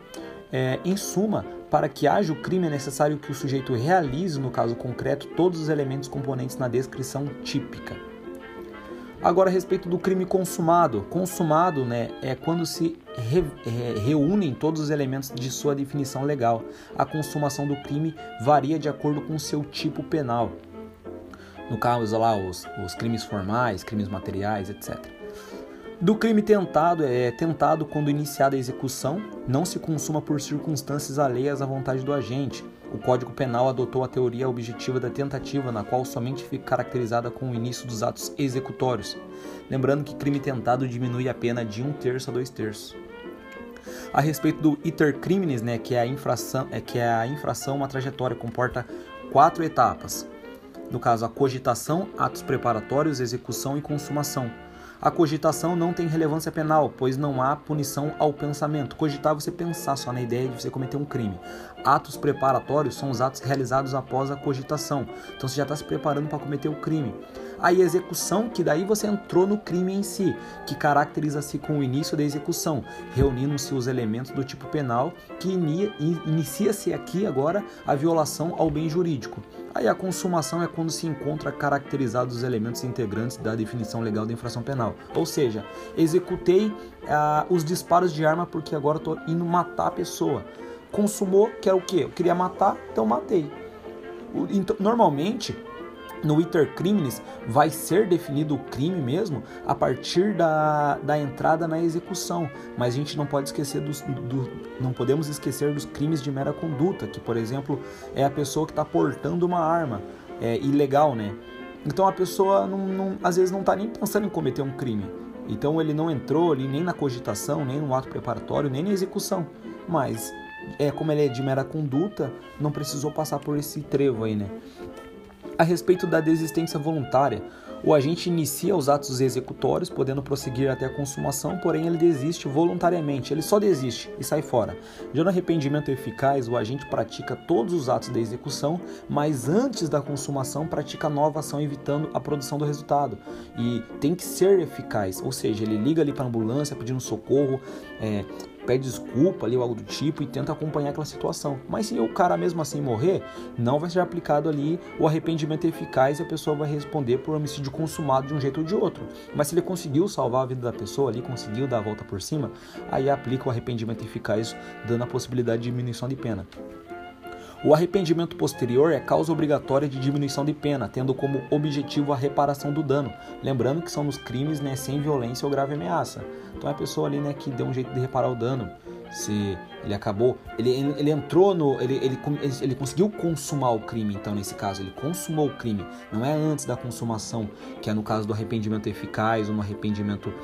É, em suma, para que haja o crime é necessário que o sujeito realize, no caso concreto, todos os elementos componentes na descrição típica. Agora, a respeito do crime consumado. Consumado né, é quando se re, reúnem todos os elementos de sua definição legal. A consumação do crime varia de acordo com seu tipo penal. No caso, lá, os, os crimes formais, crimes materiais, etc. Do crime tentado é tentado quando iniciada a execução, não se consuma por circunstâncias alheias à vontade do agente. O Código Penal adotou a teoria objetiva da tentativa, na qual somente fica caracterizada com o início dos atos executórios. Lembrando que crime tentado diminui a pena de um terço a dois terços. A respeito do iter criminis, né, que é a infração, é que é a infração uma trajetória comporta quatro etapas. No caso, a cogitação, atos preparatórios, execução e consumação. A cogitação não tem relevância penal, pois não há punição ao pensamento. Cogitar é você pensar só na ideia de você cometer um crime. Atos preparatórios são os atos realizados após a cogitação. Então você já está se preparando para cometer o crime. Aí execução, que daí você entrou no crime em si, que caracteriza-se com o início da execução, reunindo-se os elementos do tipo penal, que inicia-se aqui agora a violação ao bem jurídico. Aí a consumação é quando se encontra caracterizados os elementos integrantes da definição legal da infração penal. Ou seja, executei ah, os disparos de arma porque agora estou indo matar a pessoa. consumou, que era o quê? Eu queria matar, então matei. Então, normalmente, no iter criminis vai ser definido o crime mesmo a partir da, da entrada na execução, mas a gente não pode esquecer dos, do, não podemos esquecer dos crimes de mera conduta, que por exemplo é a pessoa que está portando uma arma, é ilegal, né? Então a pessoa não, não, às vezes não está nem pensando em cometer um crime, então ele não entrou ali nem na cogitação, nem no ato preparatório, nem na execução, mas é como ele é de mera conduta, não precisou passar por esse trevo aí, né? A respeito da desistência voluntária, o agente inicia os atos executórios, podendo prosseguir até a consumação, porém ele desiste voluntariamente, ele só desiste e sai fora. Já no arrependimento eficaz, o agente pratica todos os atos da execução, mas antes da consumação pratica nova ação evitando a produção do resultado. E tem que ser eficaz, ou seja, ele liga ali para a ambulância pedindo socorro, é, pede desculpa ali ou algo do tipo e tenta acompanhar aquela situação. Mas se o cara mesmo assim morrer, não vai ser aplicado ali o arrependimento eficaz e a pessoa vai responder por homicídio consumado de um jeito ou de outro. Mas se ele conseguiu salvar a vida da pessoa ali, conseguiu dar a volta por cima, aí aplica o arrependimento eficaz, dando a possibilidade de diminuição de pena. O arrependimento posterior é causa obrigatória de diminuição de pena, tendo como objetivo a reparação do dano. Lembrando que são nos crimes né, sem violência ou grave ameaça. Então é a pessoa ali né, que deu um jeito de reparar o dano. Se ele acabou, ele, ele entrou no. Ele, ele, ele conseguiu consumar o crime, então, nesse caso, ele consumou o crime. Não é antes da consumação, que é no caso do arrependimento eficaz ou no arrependimento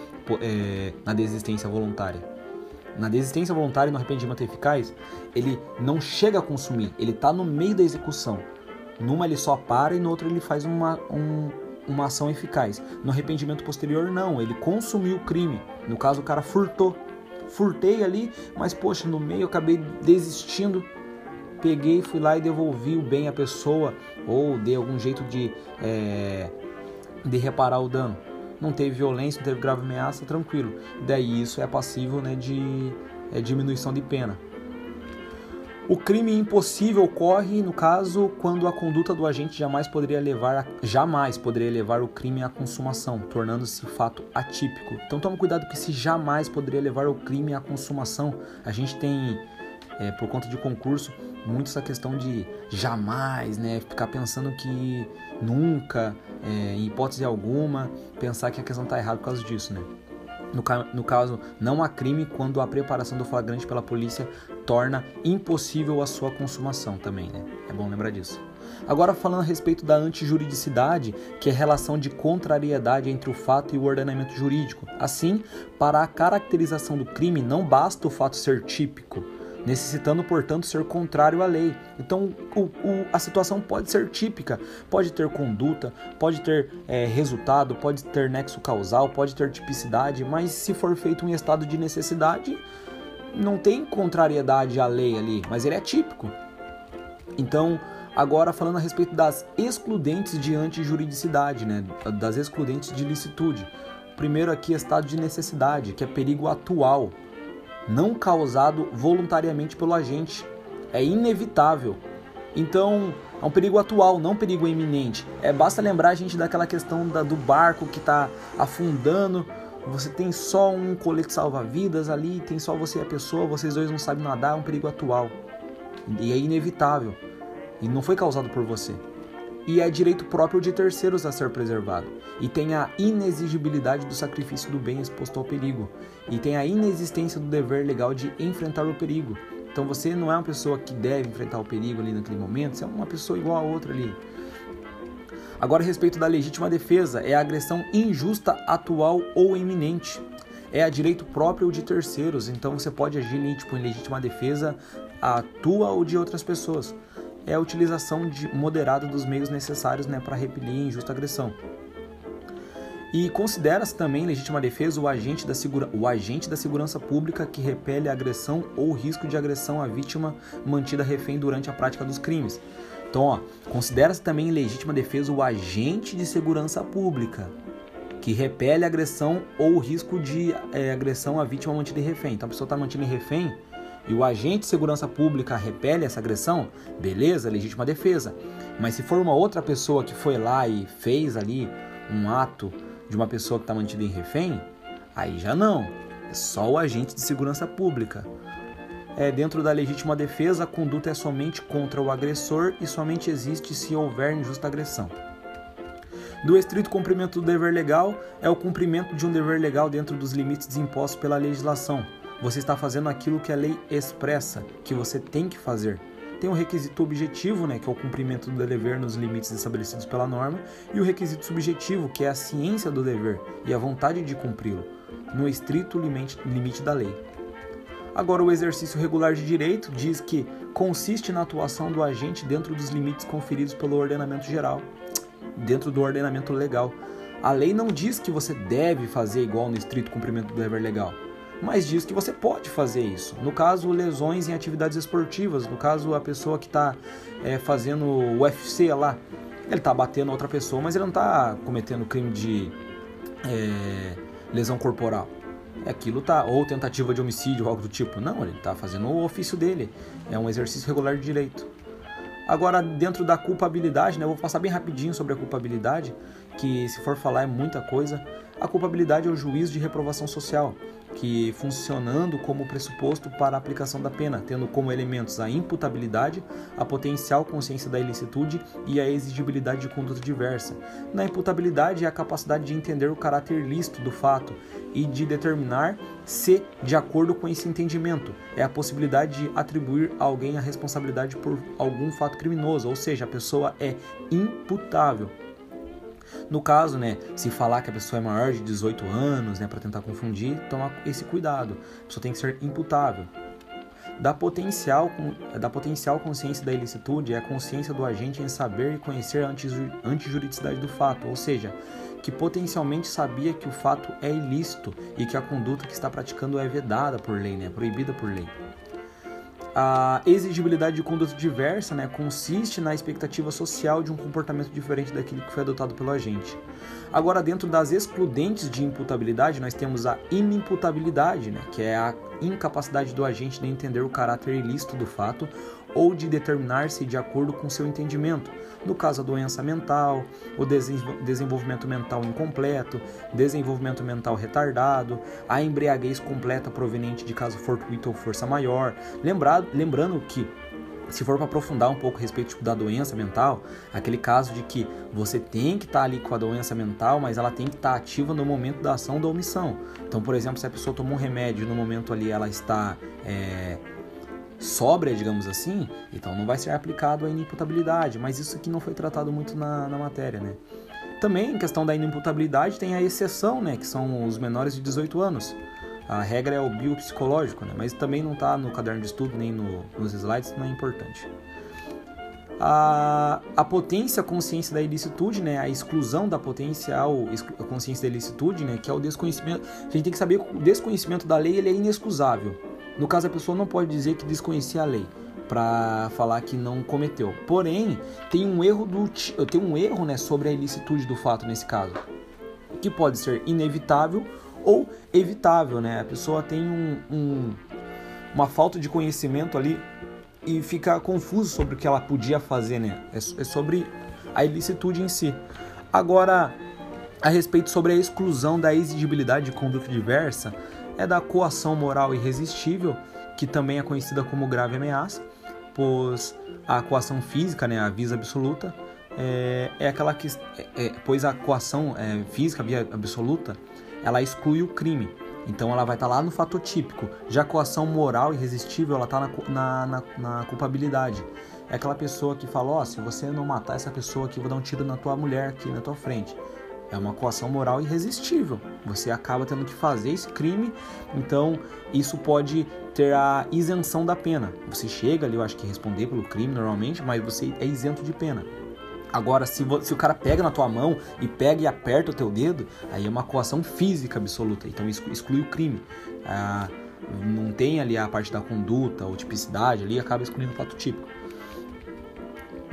é, na desistência voluntária na desistência voluntária e no arrependimento eficaz, ele não chega a consumir, ele está no meio da execução. Numa ele só para e no outro ele faz uma, um, uma ação eficaz. No arrependimento posterior, não, ele consumiu o crime. No caso, o cara furtou. Furtei ali, mas poxa, no meio eu acabei desistindo. Peguei, fui lá e devolvi o bem à pessoa, ou dei algum jeito de, é, de reparar o dano não teve violência, não teve grave ameaça, tranquilo. Daí isso é passível né, de é, diminuição de pena. O crime impossível ocorre, no caso, quando a conduta do agente jamais poderia levar a, jamais poderia levar o crime à consumação, tornando-se fato atípico. Então tome cuidado que se jamais poderia levar o crime à consumação, a gente tem é, por conta de concurso muito essa questão de jamais, né, ficar pensando que nunca, é, em hipótese alguma, pensar que a questão está errada por causa disso, né? No, no, caso, não há crime quando a preparação do flagrante pela polícia torna impossível a sua consumação também, né? É bom lembrar disso. Agora falando a respeito da antijuridicidade, que é a relação de contrariedade entre o fato e o ordenamento jurídico. Assim, para a caracterização do crime não basta o fato ser típico, necessitando, portanto, ser contrário à lei. Então, o, o, a situação pode ser típica, pode ter conduta, pode ter é, resultado, pode ter nexo causal, pode ter tipicidade, mas se for feito em estado de necessidade, não tem contrariedade à lei ali, mas ele é típico. Então, agora falando a respeito das excludentes de antijuridicidade, né, das excludentes de licitude. Primeiro aqui, estado de necessidade, que é perigo atual, não causado voluntariamente pelo agente. É inevitável. Então, é um perigo atual, não um perigo iminente. É basta lembrar a gente daquela questão da, do barco que está afundando. Você tem só um colete salva-vidas ali, tem só você e a pessoa, vocês dois não sabem nadar, é um perigo atual. E é inevitável. E não foi causado por você e é direito próprio de terceiros a ser preservado, e tem a inexigibilidade do sacrifício do bem exposto ao perigo, e tem a inexistência do dever legal de enfrentar o perigo. Então você não é uma pessoa que deve enfrentar o perigo ali naquele momento, você é uma pessoa igual a outra ali. Agora, a respeito da legítima defesa, é a agressão injusta, atual ou iminente. É a direito próprio de terceiros, então você pode agir tipo, em legítima defesa a tua ou de outras pessoas é a utilização de, moderada dos meios necessários né, para repelir injusta agressão. E considera-se também legítima defesa o agente, da segura... o agente da segurança pública que repele a agressão ou risco de agressão à vítima mantida refém durante a prática dos crimes. Então, considera-se também legítima defesa o agente de segurança pública que repele a agressão ou risco de é, agressão à vítima mantida em refém. Então, a pessoa está mantida em refém, e o agente de segurança pública repele essa agressão, beleza, legítima defesa. Mas se for uma outra pessoa que foi lá e fez ali um ato de uma pessoa que está mantida em refém, aí já não. É só o agente de segurança pública. é, dentro da legítima defesa, a conduta é somente contra o agressor e somente existe se houver injusta agressão. Do estrito cumprimento do dever legal é o cumprimento de um dever legal dentro dos limites impostos pela legislação. Você está fazendo aquilo que a lei expressa, que você tem que fazer. Tem o requisito objetivo, né, que é o cumprimento do dever nos limites estabelecidos pela norma, e o requisito subjetivo, que é a ciência do dever e a vontade de cumpri-lo, no estrito limite, limite da lei. Agora, o exercício regular de direito diz que consiste na atuação do agente dentro dos limites conferidos pelo ordenamento geral, dentro do ordenamento legal. A lei não diz que você deve fazer igual no estrito cumprimento do dever legal mas diz que você pode fazer isso. No caso, lesões em atividades esportivas, no caso, a pessoa que está é, fazendo UFC lá, ele está batendo outra pessoa, mas ele não está cometendo crime de é, lesão corporal. Aquilo tá ou tentativa de homicídio, algo do tipo. Não, ele está fazendo o ofício dele. É um exercício regular de direito. Agora, dentro da culpabilidade, né, eu vou passar bem rapidinho sobre a culpabilidade, que se for falar é muita coisa. A culpabilidade é o juízo de reprovação social que funcionando como pressuposto para a aplicação da pena, tendo como elementos a imputabilidade, a potencial consciência da ilicitude e a exigibilidade de conduta diversa. Na imputabilidade é a capacidade de entender o caráter lícito do fato e de determinar se de acordo com esse entendimento. É a possibilidade de atribuir a alguém a responsabilidade por algum fato criminoso, ou seja, a pessoa é imputável. No caso, né, se falar que a pessoa é maior de 18 anos, né, para tentar confundir, tomar esse cuidado. A pessoa tem que ser imputável. Da potencial, da potencial consciência da ilicitude é a consciência do agente em saber e conhecer a antijuridicidade do fato, ou seja, que potencialmente sabia que o fato é ilícito e que a conduta que está praticando é vedada por lei, né, proibida por lei. A exigibilidade de conduta diversa né, consiste na expectativa social de um comportamento diferente daquele que foi adotado pelo agente. Agora, dentro das excludentes de imputabilidade, nós temos a inimputabilidade, né, que é a incapacidade do agente de entender o caráter ilícito do fato ou de determinar-se de acordo com seu entendimento. No caso, a doença mental, o desenvolvimento mental incompleto, desenvolvimento mental retardado, a embriaguez completa proveniente de caso fortuito ou força maior. Lembrado, lembrando que se for para aprofundar um pouco a respeito tipo, da doença mental, aquele caso de que você tem que estar tá ali com a doença mental, mas ela tem que estar tá ativa no momento da ação da omissão. Então, por exemplo, se a pessoa tomou um remédio e no momento ali ela está é, sóbria, digamos assim, então não vai ser aplicado a inimputabilidade, mas isso aqui não foi tratado muito na, na matéria, né? Também, em questão da inimputabilidade, tem a exceção, né, que são os menores de 18 anos. A regra é o biopsicológico, né, mas também não está no caderno de estudo nem no, nos slides, não é importante. A, a potência consciência da ilicitude, né, a exclusão da potencial a consciência da ilicitude, né, que é o desconhecimento. A gente tem que saber que o desconhecimento da lei ele é inexcusável. No caso, a pessoa não pode dizer que desconhecia a lei para falar que não cometeu. Porém, tem um erro do tem um erro, né, sobre a ilicitude do fato nesse caso, que pode ser inevitável ou evitável, né? A pessoa tem um, um, uma falta de conhecimento ali e fica confuso sobre o que ela podia fazer, né? É, é sobre a ilicitude em si. Agora, a respeito sobre a exclusão da exigibilidade de conduta diversa, é da coação moral irresistível, que também é conhecida como grave ameaça, pois a coação física, né, a visa absoluta, é, é aquela que, é, é, pois a coação é, física, via absoluta, ela exclui o crime. Então ela vai estar tá lá no fato típico. Já a coação moral irresistível, ela está na, na, na, na, culpabilidade. É aquela pessoa que fala, ó, oh, se você não matar essa pessoa aqui, vou dar um tiro na tua mulher aqui na tua frente. É uma coação moral irresistível. Você acaba tendo que fazer esse crime, então isso pode ter a isenção da pena. Você chega ali, eu acho que responder pelo crime normalmente, mas você é isento de pena. Agora, se, se, o cara pega na tua mão e pega e aperta o teu dedo, aí é uma coação física absoluta. Então exclui o crime. Ah, não tem ali a parte da conduta ou tipicidade ali, acaba excluindo o fato típico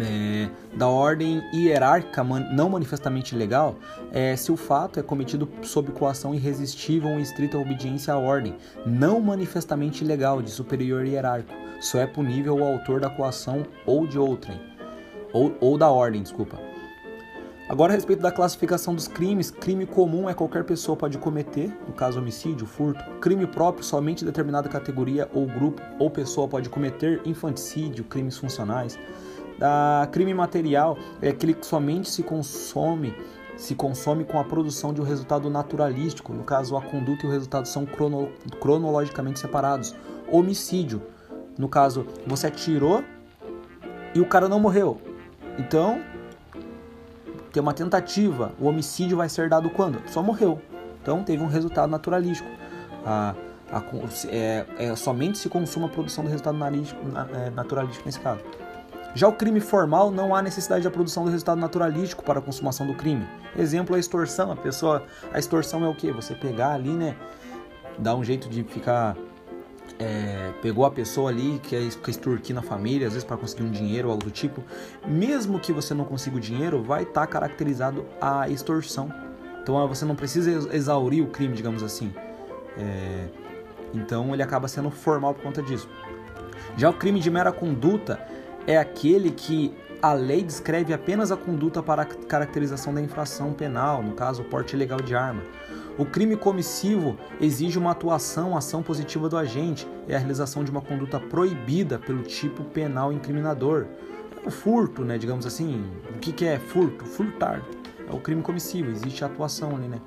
é, da ordem hierárquica não manifestamente legal é se o fato é cometido sob coação irresistível ou estrita obediência à ordem, não manifestamente legal de superior hierárquico. Só é punível o autor da coação ou de outrem, ou, ou da ordem, desculpa. Agora, a respeito da classificação dos crimes, crime comum é qualquer pessoa pode cometer, no caso homicídio, furto. Crime próprio, somente determinada categoria ou grupo ou pessoa pode cometer, infanticídio, crimes funcionais. Da crime material é aquele que somente se consome se consome com a produção de um resultado naturalístico, no caso a conduta e o resultado são crono, cronologicamente separados. Homicídio, no caso você atirou e o cara não morreu. Então tem uma tentativa, o homicídio vai ser dado quando? Só morreu. Então teve um resultado naturalístico. A, a, é, é, somente se consuma a produção do resultado é, naturalístico nesse caso. Já o crime formal não há necessidade da produção do resultado naturalístico para a consumação do crime. Exemplo a extorsão. A pessoa, a extorsão é o que? Você pegar ali, né? Dar um jeito de ficar é, pegou a pessoa ali que é, que extorquindo a família, às vezes para conseguir um dinheiro ou algo do tipo, mesmo que você não consiga o dinheiro, vai estar tá caracterizado a extorsão. Então você não precisa exaurir o crime, digamos assim. É, então ele acaba sendo formal por conta disso. Já o crime de mera conduta é aquele que a lei descreve apenas a conduta para a caracterização da infração penal, no caso, o porte ilegal de arma. O crime comissivo exige uma atuação, ação positiva do agente, é a realização de uma conduta proibida pelo tipo penal incriminador. É o furto, né, digamos assim. O que, que é furto? Furtar. É o crime comissivo, existe atuação ali, né?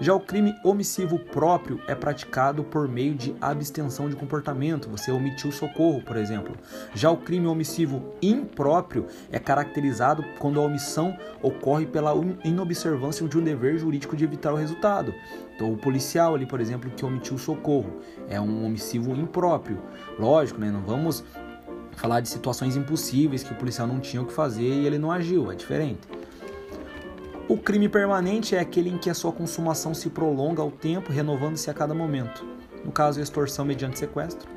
Já o crime omissivo próprio é praticado por meio de abstenção de comportamento, você omitiu socorro, por exemplo. Já o crime omissivo impróprio é caracterizado quando a omissão ocorre pela inobservância de um dever jurídico de evitar o resultado. Então, o policial ali, por exemplo, que omitiu socorro, é um omissivo impróprio. Lógico, né? Não vamos falar de situações impossíveis que o policial não tinha o que fazer e ele não agiu, é diferente. O crime permanente é aquele em que a sua consumação se prolonga ao tempo, renovando-se a cada momento. No caso, extorsão mediante sequestro.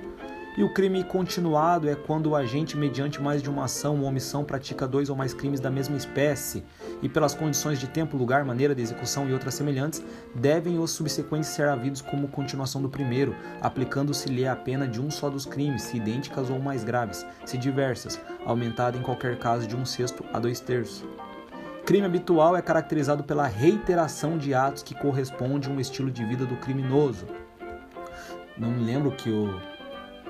E o crime continuado é quando o agente, mediante mais de uma ação ou omissão, pratica dois ou mais crimes da mesma espécie e, pelas condições de tempo, lugar, maneira de execução e outras semelhantes, devem os subsequentes ser havidos como continuação do primeiro, aplicando-se-lhe a pena de um só dos crimes, se idênticas ou mais graves, se diversas, aumentada em qualquer caso de um sexto a dois terços. Crime habitual é caracterizado pela reiteração de atos que corresponde a um estilo de vida do criminoso. Não me lembro que o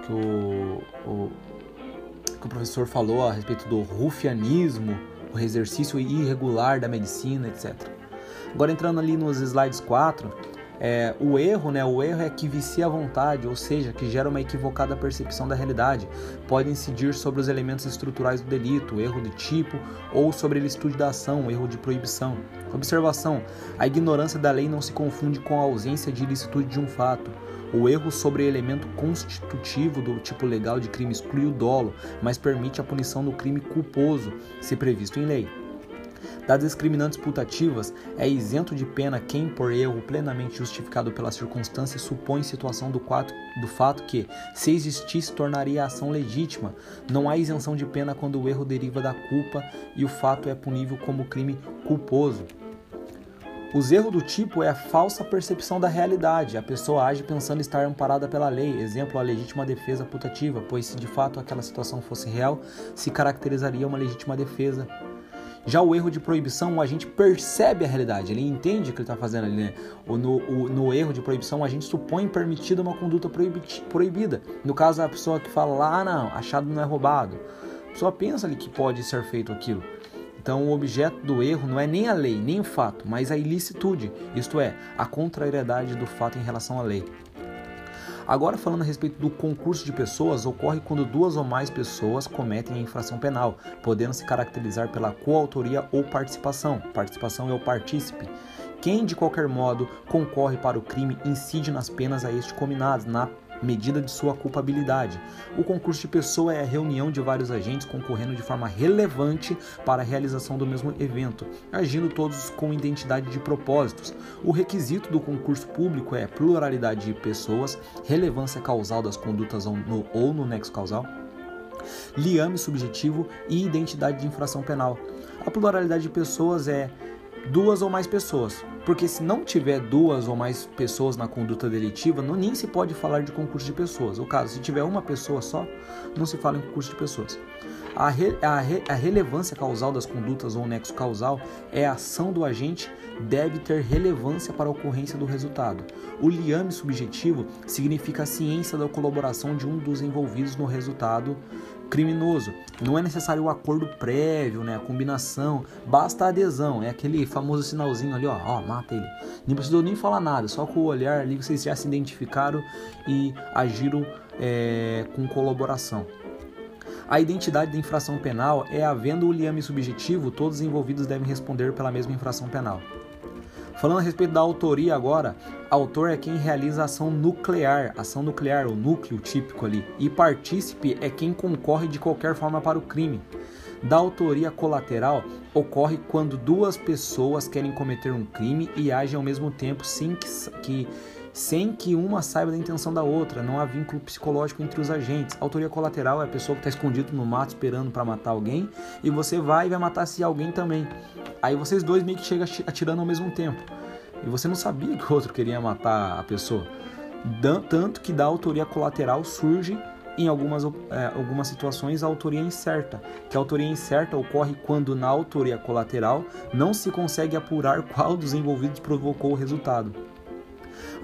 que o, o, que o professor falou a respeito do rufianismo, o exercício irregular da medicina, etc. Agora entrando ali nos slides 4, é, o erro, né? O erro é que vicia a vontade, ou seja, que gera uma equivocada percepção da realidade. Pode incidir sobre os elementos estruturais do delito, erro de tipo, ou sobre a ilicitude da ação, erro de proibição. Observação: a ignorância da lei não se confunde com a ausência de ilicitude de um fato. O erro sobre elemento constitutivo do tipo legal de crime exclui o dolo, mas permite a punição do crime culposo, se previsto em lei. Das discriminantes putativas, é isento de pena quem, por erro plenamente justificado pela circunstância, supõe situação do, quatro, do fato que, se existisse, tornaria a ação legítima. Não há isenção de pena quando o erro deriva da culpa e o fato é punível como crime culposo. Os erros do tipo é a falsa percepção da realidade. A pessoa age pensando estar amparada pela lei, exemplo, a legítima defesa putativa, pois se de fato aquela situação fosse real, se caracterizaria uma legítima defesa. Já o erro de proibição, o agente percebe a realidade, ele entende o que ele está fazendo ali. Né? No, o, no erro de proibição, o agente supõe permitida uma conduta proibida. No caso, a pessoa que fala ah, não, achado não é roubado. A pessoa pensa ali que pode ser feito aquilo. Então, o objeto do erro não é nem a lei, nem o fato, mas a ilicitude, isto é, a contrariedade do fato em relação à lei. Agora, falando a respeito do concurso de pessoas, ocorre quando duas ou mais pessoas cometem a infração penal, podendo se caracterizar pela coautoria ou participação. Participação é o partícipe. Quem, de qualquer modo, concorre para o crime incide nas penas a este combinado, na medida de sua culpabilidade. O concurso de pessoa é a reunião de vários agentes concorrendo de forma relevante para a realização do mesmo evento, agindo todos com identidade de propósitos. O requisito do concurso público é pluralidade de pessoas, relevância causal das condutas no, ou no nexo causal, liame subjetivo e identidade de infração penal. A pluralidade de pessoas é duas ou mais pessoas, porque se não tiver duas ou mais pessoas na conduta delitiva, não, nem se pode falar de concurso de pessoas. O caso, se tiver uma pessoa só, não se fala em concurso de pessoas. A, re, a, re, a relevância causal das condutas ou nexo causal é a ação do agente deve ter relevância para a ocorrência do resultado. O liame subjetivo significa a ciência da colaboração de um dos envolvidos no resultado criminoso. Não é necessário o acordo prévio, né, a combinação, basta a adesão, é aquele famoso sinalzinho ali, ó, ó, mata ele. Não precisou nem falar nada, só com o olhar ali vocês já se identificaram e agiram é, com colaboração. A identidade da infração penal é havendo o liame subjetivo, todos os envolvidos devem responder pela mesma infração penal. Falando a respeito da autoria agora, autor é quem realiza a ação nuclear, ação nuclear, o núcleo típico ali, e partícipe é quem concorre de qualquer forma para o crime. Da autoria colateral ocorre quando duas pessoas querem cometer um crime e agem ao mesmo tempo sem que, que sem que uma saiba da intenção da outra, não há vínculo psicológico entre os agentes. Autoria colateral é a pessoa que está escondido no mato esperando para matar alguém e você vai e vai matar se alguém também. Aí vocês dois meio que chegam atirando ao mesmo tempo. E você não sabia que o outro queria matar a pessoa. Tanto que da autoria colateral surge em algumas, é, algumas situações a autoria incerta, que a autoria incerta ocorre quando na autoria colateral não se consegue apurar qual dos envolvidos provocou o resultado.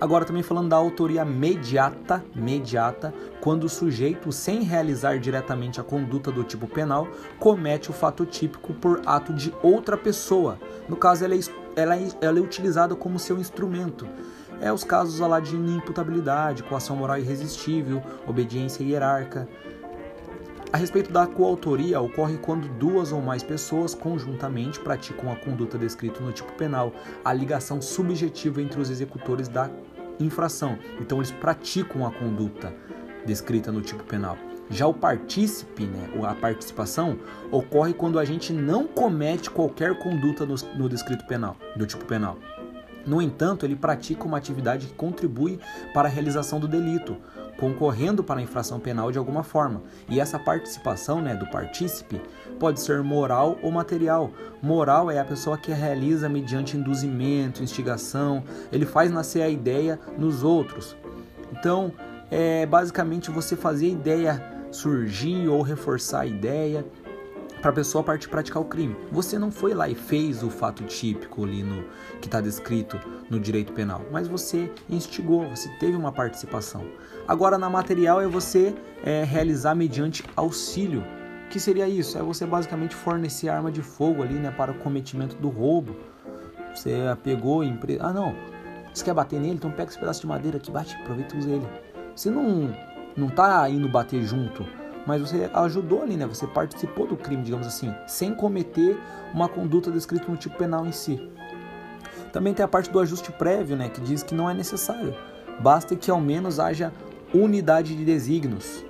Agora também falando da autoria mediata, mediata, quando o sujeito, sem realizar diretamente a conduta do tipo penal, comete o fato típico por ato de outra pessoa. No caso, ela é, ela é, ela é utilizada como seu instrumento. É os casos lá de inimputabilidade, coação moral irresistível, obediência hierárquica. A respeito da coautoria, ocorre quando duas ou mais pessoas conjuntamente praticam a conduta descrita no tipo penal, a ligação subjetiva entre os executores da infração. Então eles praticam a conduta descrita no tipo penal. Já o partícipe, né, a participação, ocorre quando a gente não comete qualquer conduta no, no descrito penal, do tipo penal. No entanto, ele pratica uma atividade que contribui para a realização do delito, concorrendo para a infração penal de alguma forma. E essa participação né, do partícipe pode ser moral ou material. Moral é a pessoa que realiza mediante induzimento, instigação, ele faz nascer a ideia nos outros. Então, é basicamente você fazer a ideia surgir ou reforçar a ideia para a pessoa partir praticar o crime. Você não foi lá e fez o fato típico ali no que está descrito no direito penal, mas você instigou, você teve uma participação. Agora na material é você é, realizar mediante auxílio. O que seria isso? É você basicamente fornecer arma de fogo ali, né, para o cometimento do roubo. Você pegou empresa, ah não, você quer bater nele, então pega esse pedaço de madeira aqui, bate, aproveita e usa ele. Você não não tá indo bater junto mas você ajudou ali, né? Você participou do crime, digamos assim, sem cometer uma conduta descrita no tipo penal em si. Também tem a parte do ajuste prévio, né, que diz que não é necessário. Basta que ao menos haja unidade de desígnios.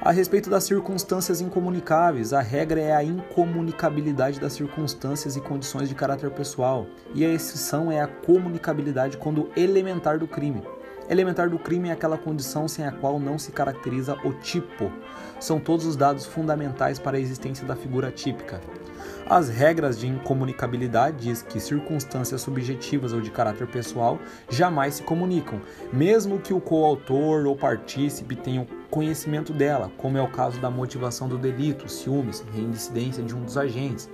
A respeito das circunstâncias incomunicáveis, a regra é a incomunicabilidade das circunstâncias e condições de caráter pessoal, e a exceção é a comunicabilidade quando elementar do crime. Elementar do crime é aquela condição sem a qual não se caracteriza o tipo. São todos os dados fundamentais para a existência da figura típica. As regras de incomunicabilidade diz que circunstâncias subjetivas ou de caráter pessoal jamais se comunicam, mesmo que o coautor ou partícipe tenham conhecimento dela, como é o caso da motivação do delito, ciúmes, reincidência de um dos agentes.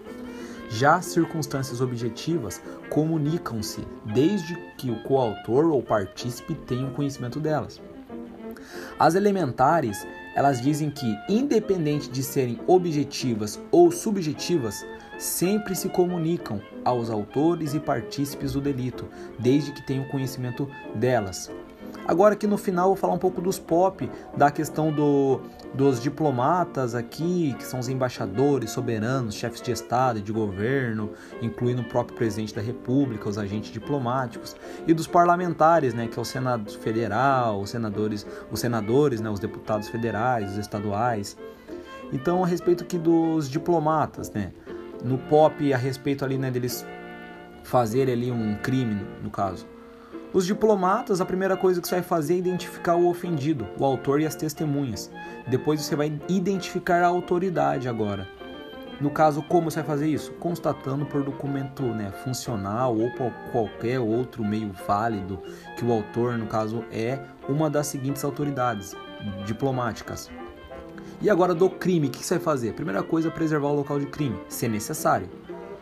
Já circunstâncias objetivas comunicam-se desde que o coautor ou partícipe tenha conhecimento delas. As elementares, elas dizem que, independente de serem objetivas ou subjetivas, sempre se comunicam aos autores e partícipes do delito, desde que tenham conhecimento delas. Agora aqui no final vou falar um pouco dos pop, da questão do, dos diplomatas aqui, que são os embaixadores, soberanos, chefes de Estado e de governo, incluindo o próprio presidente da República, os agentes diplomáticos, e dos parlamentares, né, que é o Senado Federal, os senadores, os senadores, né, os deputados federais, os estaduais. Então, a respeito aqui dos diplomatas, né, no pop, a respeito ali, né, deles fazerem ali um crime, no caso. Os diplomatas, a primeira coisa que você vai fazer é identificar o ofendido, o autor e as testemunhas. Depois você vai identificar a autoridade agora. No caso, como você vai fazer isso? Constatando por documento né, funcional ou por qualquer outro meio válido que o autor, no caso, é uma das seguintes autoridades diplomáticas. E agora do crime, o que você vai fazer? Primeira coisa, preservar o local de crime, se necessário.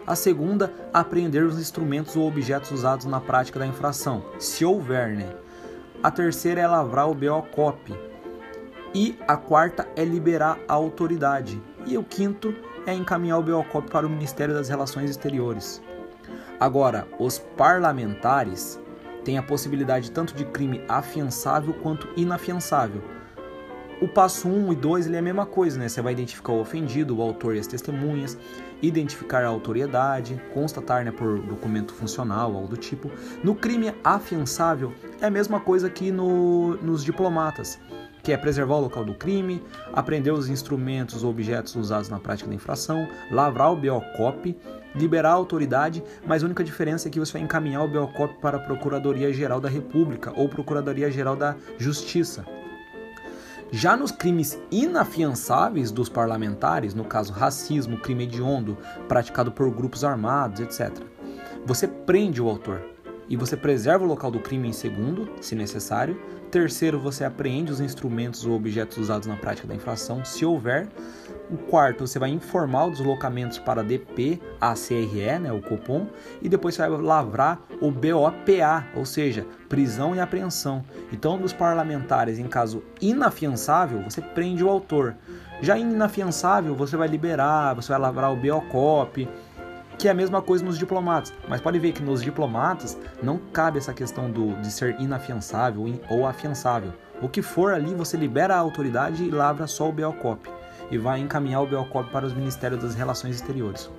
A segunda, apreender os instrumentos ou objetos usados na prática da infração, se houver, né? A terceira é lavrar o BOCOP. E a quarta é liberar a autoridade. E o quinto é encaminhar o BOCOP para o Ministério das Relações Exteriores. Agora, os parlamentares têm a possibilidade tanto de crime afiançável quanto inafiançável o passo 1 um e 2 ele é a mesma coisa, né? Você vai identificar o ofendido, o autor e as testemunhas, identificar a autoriedade, constatar né, por documento funcional, algo do tipo. No crime afiançável é a mesma coisa que no, nos diplomatas, que é preservar o local do crime, apreender os instrumentos ou objetos usados na prática da infração, lavrar o BOCOP, liberar a autoridade, mas a única diferença é que você vai encaminhar o BOCOP para a Procuradoria-Geral da República ou Procuradoria-Geral da Justiça. Já nos crimes inafiançáveis dos parlamentares, no caso racismo, crime hediondo praticado por grupos armados, etc., você prende o autor e você preserva o local do crime em segundo, se necessário. Terceiro, você apreende os instrumentos ou objetos usados na prática da infração, se houver. O quarto, você vai informar os deslocamentos para DP, ACRE, né, o Copom, e depois você vai lavrar o BOPA, ou seja, prisão e apreensão. Então, dos parlamentares, em caso inafiançável, você prende o autor. Já inafiançável, você vai liberar, você vai lavrar o BOCOP, que é a mesma coisa nos diplomatas. Mas pode ver que nos diplomatas não cabe essa questão do, de ser inafiançável ou afiançável. O que for ali, você libera a autoridade e lavra só o BOCOP e vai encaminhar o BOCOP para os Ministérios das Relações Exteriores.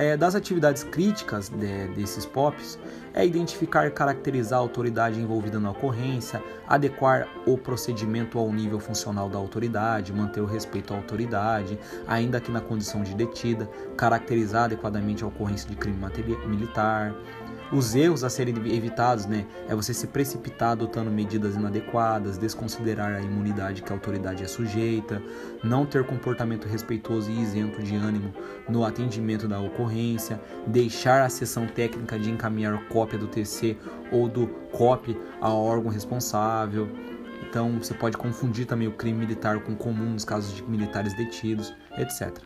É, das atividades críticas de, desses POPs é identificar e caracterizar a autoridade envolvida na ocorrência, adequar o procedimento ao nível funcional da autoridade, manter o respeito à autoridade, ainda que na condição de detida, caracterizar adequadamente a ocorrência de crime militar, os erros a serem evitados, né, é você se precipitar adotando medidas inadequadas, desconsiderar a imunidade que a autoridade é sujeita, não ter comportamento respeitoso e isento de ânimo no atendimento da ocorrência, deixar a sessão técnica de encaminhar cópia do TC ou do COP ao órgão responsável. Então você pode confundir também o crime militar com comum nos casos de militares detidos, etc.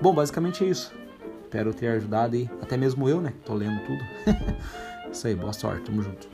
Bom, basicamente é isso. Espero ter ajudado aí, até mesmo eu, né? Tô lendo tudo. Isso aí, boa sorte, tamo junto.